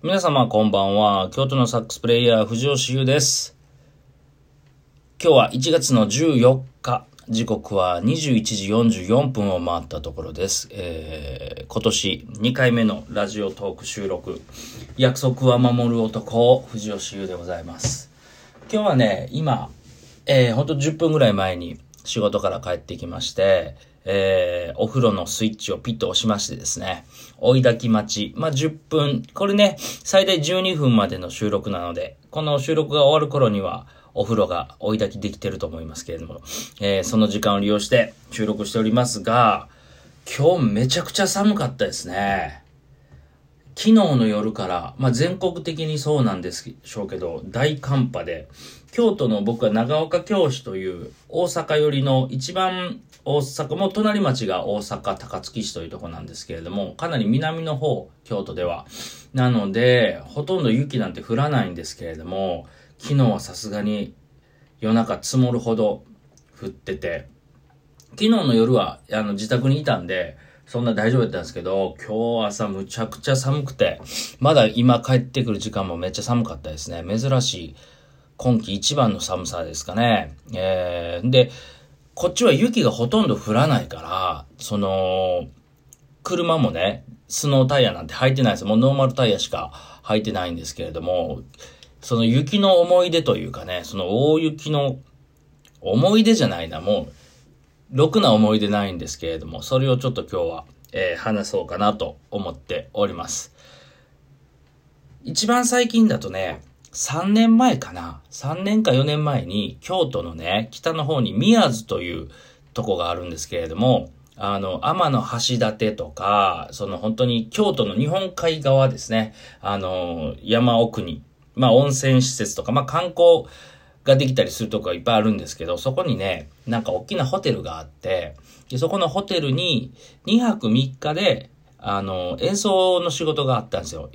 皆様こんばんは。京都のサックスプレイヤー藤吉優です。今日は1月の14日。時刻は21時44分を回ったところです。えー、今年2回目のラジオトーク収録。約束は守る男、藤吉優でございます。今日はね、今、えー、ほんと10分ぐらい前に仕事から帰ってきまして、えー、お風呂のスイッチをピッと押しましてですね、追い炊き待ち。まあ、10分。これね、最大12分までの収録なので、この収録が終わる頃には、お風呂が追い炊きできてると思いますけれども、えー、その時間を利用して収録しておりますが、今日めちゃくちゃ寒かったですね。昨日の夜から、まあ、全国的にそうなんでしょうけど、大寒波で、京都の僕は長岡京市という大阪寄りの一番大阪、もう隣町が大阪高槻市というとこなんですけれども、かなり南の方、京都では。なので、ほとんど雪なんて降らないんですけれども、昨日はさすがに夜中積もるほど降ってて、昨日の夜はあの自宅にいたんで、そんな大丈夫だったんですけど、今日朝むちゃくちゃ寒くて、まだ今帰ってくる時間もめっちゃ寒かったですね。珍しい今季一番の寒さですかね。えー、で、こっちは雪がほとんど降らないから、その、車もね、スノータイヤなんて履いてないです。もうノーマルタイヤしか履いてないんですけれども、その雪の思い出というかね、その大雪の思い出じゃないな、もう、ろくな思い出ないんですけれども、それをちょっと今日は、えー、話そうかなと思っております。一番最近だとね、3年前かな ?3 年か4年前に京都のね、北の方に宮津というとこがあるんですけれども、あの、天の橋立とか、その本当に京都の日本海側ですね、あの、山奥に、まあ温泉施設とか、まあ観光ができたりするとこがいっぱいあるんですけど、そこにね、なんか大きなホテルがあって、でそこのホテルに2泊3日で、あの、演奏の仕事があったんですよ。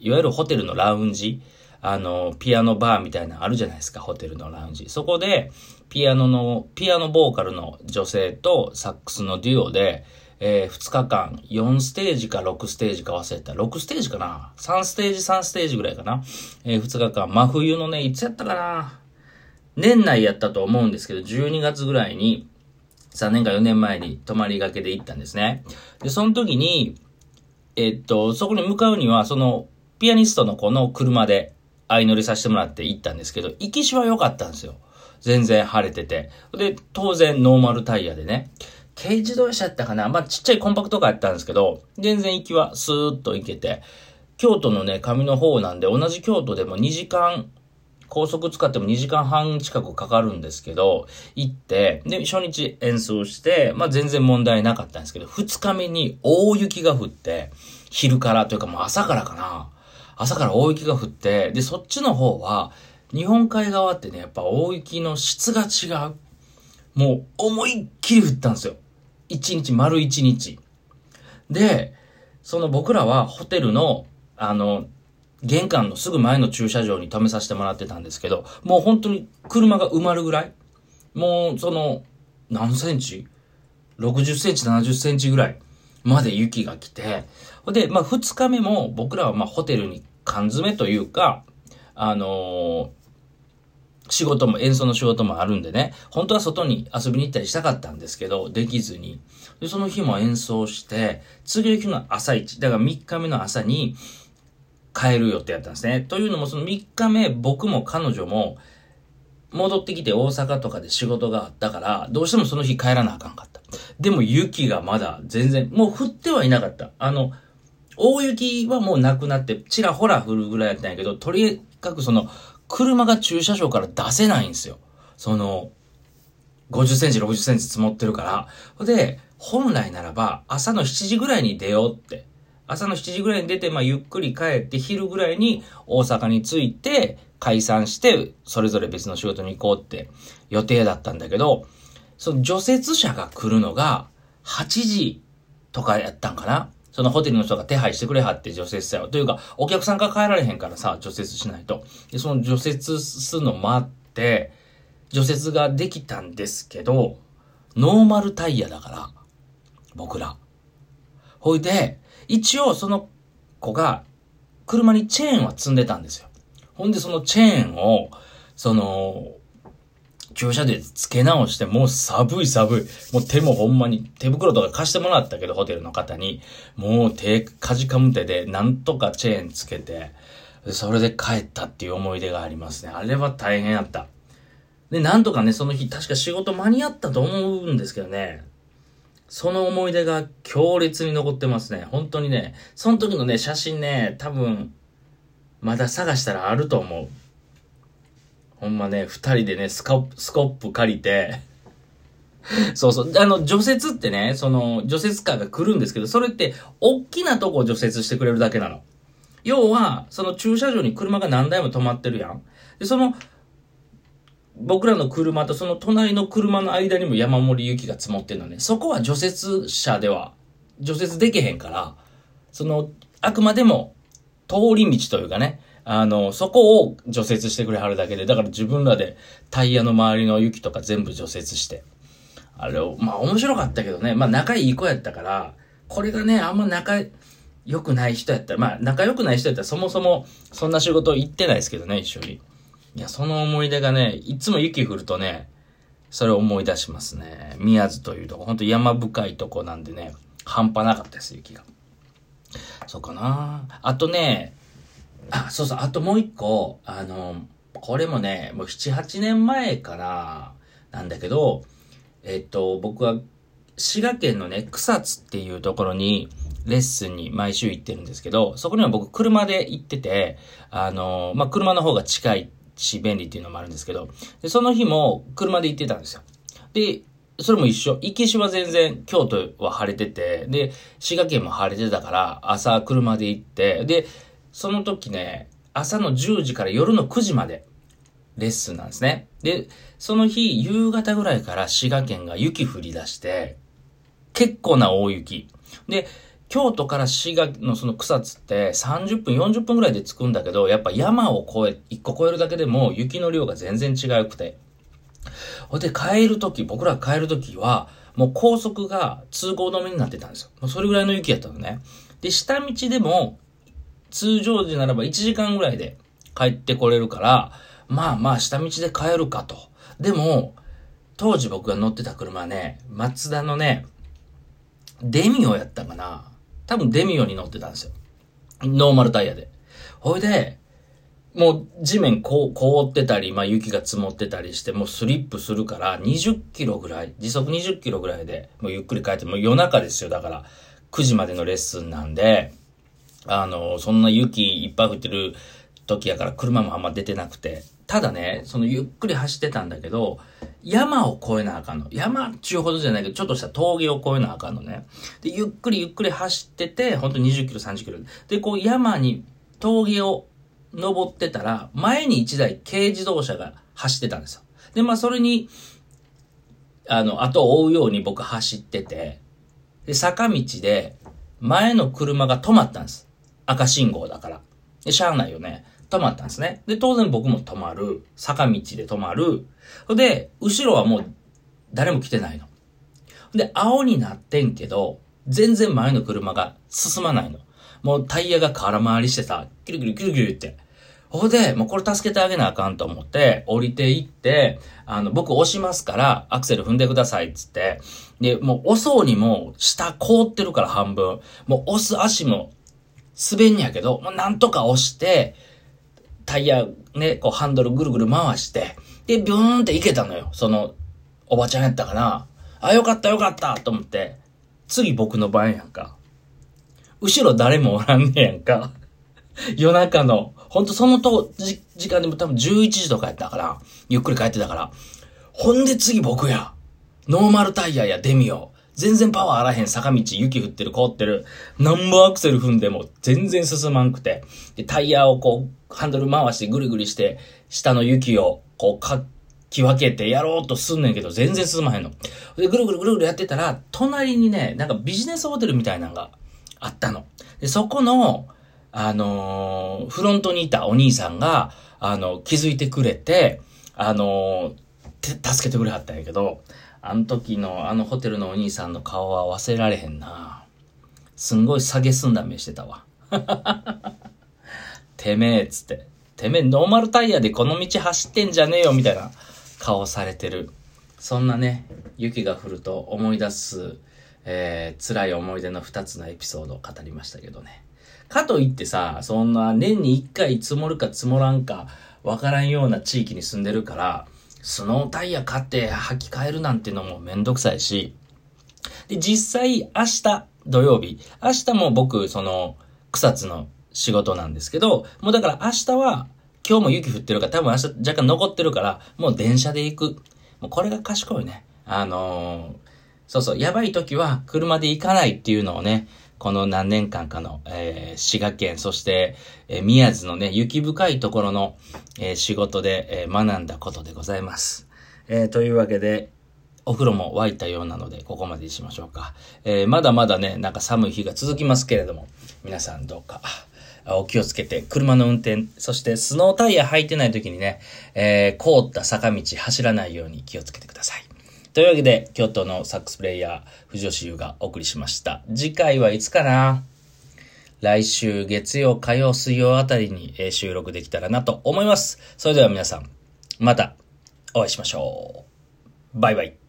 いわゆるホテルのラウンジ。あの、ピアノバーみたいなのあるじゃないですか、ホテルのラウンジ。そこで、ピアノの、ピアノボーカルの女性とサックスのデュオで、えー、2日間、4ステージか6ステージか忘れた。6ステージかな ?3 ステージ、3ステージぐらいかな？えー、2日間、真冬のね、いつやったかな？年内やったと思うんですけど、12月ぐらいに、3年か4年前に泊まりがけで行ったんですね。で、その時に、えっと、そこに向かうには、その、ピアニストの子の車で相乗りさせてもらって行ったんですけど、行きしは良かったんですよ。全然晴れてて。で、当然ノーマルタイヤでね。軽自動車やったかな？まあ、ちっちゃいコンパクトカーやったんですけど、全然行きはスーッと行けて、京都のね、上の方なんで、同じ京都でも2時間、高速使っても2時間半近くかかるんですけど、行って、で、初日演奏して、まあ全然問題なかったんですけど、2日目に大雪が降って、昼からというかもう朝からかな。朝から大雪が降って、で、そっちの方は、日本海側ってね、やっぱ大雪の質が違う。もう思いっきり降ったんですよ。一日、丸一日。で、その僕らはホテルの、あの、玄関のすぐ前の駐車場に止めさせてもらってたんですけど、もう本当に車が埋まるぐらい、もうその、何センチ ?60 センチ、70センチぐらいまで雪が来て、で、まあ2日目も僕らはまあホテルに缶詰というか、あのー、仕事も、演奏の仕事もあるんでね、本当は外に遊びに行ったりしたかったんですけど、できずに。で、その日も演奏して、次の日の朝一、だから3日目の朝に帰る予定やったんですね。というのもその3日目、僕も彼女も戻ってきて大阪とかで仕事があったから、どうしてもその日帰らなあかんかった。でも雪がまだ全然、もう降ってはいなかった。あの、大雪はもうなくなって、ちらほら降るぐらいやったんやけど、とにかくその、車が駐車場から出せないんですよ。その、50センチ、60センチ積もってるから。で、本来ならば、朝の7時ぐらいに出ようって。朝の7時ぐらいに出て、まあ、ゆっくり帰って、昼ぐらいに大阪に着いて、解散して、それぞれ別の仕事に行こうって予定だったんだけど、その除雪車が来るのが8時とかやったんかな？そのホテルの人が手配してくれはって除雪車を。というか、お客さんが帰られへんからさ、除雪しないと。で、その除雪するの待って、除雪ができたんですけど、ノーマルタイヤだから、僕ら。ほいで、一応その子が車にチェーンは積んでたんですよ。ほんでそのチェーンを、その、駐車で付け直して、もう寒い寒い。もう手もほんまに、手袋とか貸してもらったけど、ホテルの方に。もう手かじかむ手で、なんとかチェーンつけて、それで帰ったっていう思い出がありますね。あれは大変やった。で、なんとかね、その日、確か仕事間に合ったと思うんですけどね。その思い出が強烈に残ってますね。本当にね、その時のね、写真ね、多分、まだ探したらあると思う。ほんまね、二人でね、スコスコップ借りて、そうそう。あの、除雪ってね、その、除雪カーが来るんですけど、それって、大きなとこを除雪してくれるだけなの。要は、その駐車場に車が何台も止まってるやん。で、その、僕らの車とその隣の車の間にも山盛り雪が積もってるのね。そこは除雪車では、除雪できへんから、その、あくまでも、通り道というかね、あの、そこを除雪してくれはるだけで、だから自分らでタイヤの周りの雪とか全部除雪して。あれを、まあ面白かったけどね、まあ仲いい子やったから、これがね、あんま仲良くない人やったら、まあ仲良くない人やったらそもそもそんな仕事行ってないですけどね、一緒に。いや、その思い出がね、いつも雪降るとね、それを思い出しますね。宮津というとこ、ほんと山深いとこなんでね、半端なかったです、雪が。そうかなあとね、あ、そうそう、あともう一個、あの、これもね、もう7、8年前かな、なんだけど、えっと、僕は滋賀県のね、草津っていうところに、レッスンに毎週行ってるんですけど、そこには僕車で行ってて、あの、まあ、車の方が近いし便利っていうのもあるんですけど、で、その日も車で行ってたんですよ。で、それも一緒。行きしは全然京都は晴れてて、で、滋賀県も晴れてたから、朝車で行って、で、その時ね、朝の10時から夜の9時までレッスンなんですね。で、その日、夕方ぐらいから滋賀県が雪降り出して、結構な大雪。で、京都から滋賀のその草津って30分、40分ぐらいで着くんだけど、やっぱ山を越え、1個越えるだけでも雪の量が全然違うくて。ほんで帰るとき、僕ら帰るときは、もう高速が通行止めになってたんですよ。もうそれぐらいの雪やったのね。で、下道でも通常時ならば1時間ぐらいで帰ってこれるから、まあまあ下道で帰るかと。でも、当時僕が乗ってた車ね、マツダのね、デミオやったかな多分デミオに乗ってたんですよ。ノーマルタイヤで。ほいで、もう地面こ凍ってたり、まあ雪が積もってたりして、もうスリップするから20キロぐらい、時速20キロぐらいで、もうゆっくり帰って、もう夜中ですよ。だから、9時までのレッスンなんで、あの、そんな雪いっぱい降ってる時やから車もあんま出てなくて。ただね、そのゆっくり走ってたんだけど、山を越えなあかんの。山っちゅうほどじゃないけど、ちょっとした峠を越えなあかんのね。で、ゆっくりゆっくり走ってて、ほんと20キロ、30キロ。で、こう山に峠を登ってたら、前に1台軽自動車が走ってたんですよ。で、まあそれに、あの、後を追うように僕走ってて、で、坂道で前の車が止まったんです。赤信号だから。で、しゃあないよね。止まったんですね。で、当然僕も止まる。坂道で止まる。で、後ろはもう誰も来てないの。で、青になってんけど、全然前の車が進まないの。もうタイヤが空回りしてさ、キュルキュルキュルキュルって。ほで、もうこれ助けてあげなあかんと思って、降りていって、あの、僕押しますから、アクセル踏んでくださいっつって、で、もう押そうにも、下凍ってるから半分。もう押す足も滑んやけど、もうなんとか押して、タイヤね、こうハンドルぐるぐる回して、で、ビューンって行けたのよ。その、おばちゃんやったかな。あ、よかったよかったと思って、次僕の番やんか。後ろ誰もおらんねやんか。夜中の、ほんとそのと時時間でも多分11時とかやったから、ゆっくり帰ってたから。ほんで次僕や。ノーマルタイヤやデミオ。全然パワーあらへん坂道、雪降ってる、凍ってる。ナンバーアクセル踏んでも全然進まんくて。で、タイヤをこう、ハンドル回してぐるぐるして、下の雪をこう、かき分けてやろうとすんねんけど、全然進まへんの。で、ぐるぐるぐるぐるやってたら、隣にね、なんかビジネスホテルみたいなのがあったの。で、そこの、あのー、フロントにいたお兄さんが、あの、気づいてくれて、あのー、助けてくれはったんやけど、あの時のあのホテルのお兄さんの顔は忘れられへんな。すんごい下げすんだ目してたわ。てめえ、つって。てめえ、ノーマルタイヤでこの道走ってんじゃねえよ、みたいな顔されてる。そんなね、雪が降ると思い出す、えー、辛い思い出の2つのエピソードを語りましたけどね。かといってさ、そんな年に1回積もるか積もらんかわからんような地域に住んでるから、スノータイヤ買って履き替えるなんてのもめんどくさいし、で、実際明日土曜日、明日も僕、その、草津の仕事なんですけど、もうだから明日は、今日も雪降ってるから、多分明日若干残ってるから、もう電車で行く。もうこれが賢いね。あのーそうそう、やばい時は車で行かないっていうのをね、この何年間かの、えー滋賀県、そして、えー宮津のね、雪深いところの、えー仕事で、え学んだことでございます。えというわけで、お風呂も沸いたようなので、ここまでにしましょうか。えまだまだね、なんか寒い日が続きますけれども、皆さんどうか、お気をつけて、車の運転、そしてスノータイヤ履いてない時にね、えー凍った坂道走らないように気をつけてください。というわけで、京都のサックスプレイヤー、藤吉優がお送りしました。次回はいつかな？来週月曜、火曜、水曜あたりに収録できたらなと思います。それでは皆さん、またお会いしましょう。バイバイ。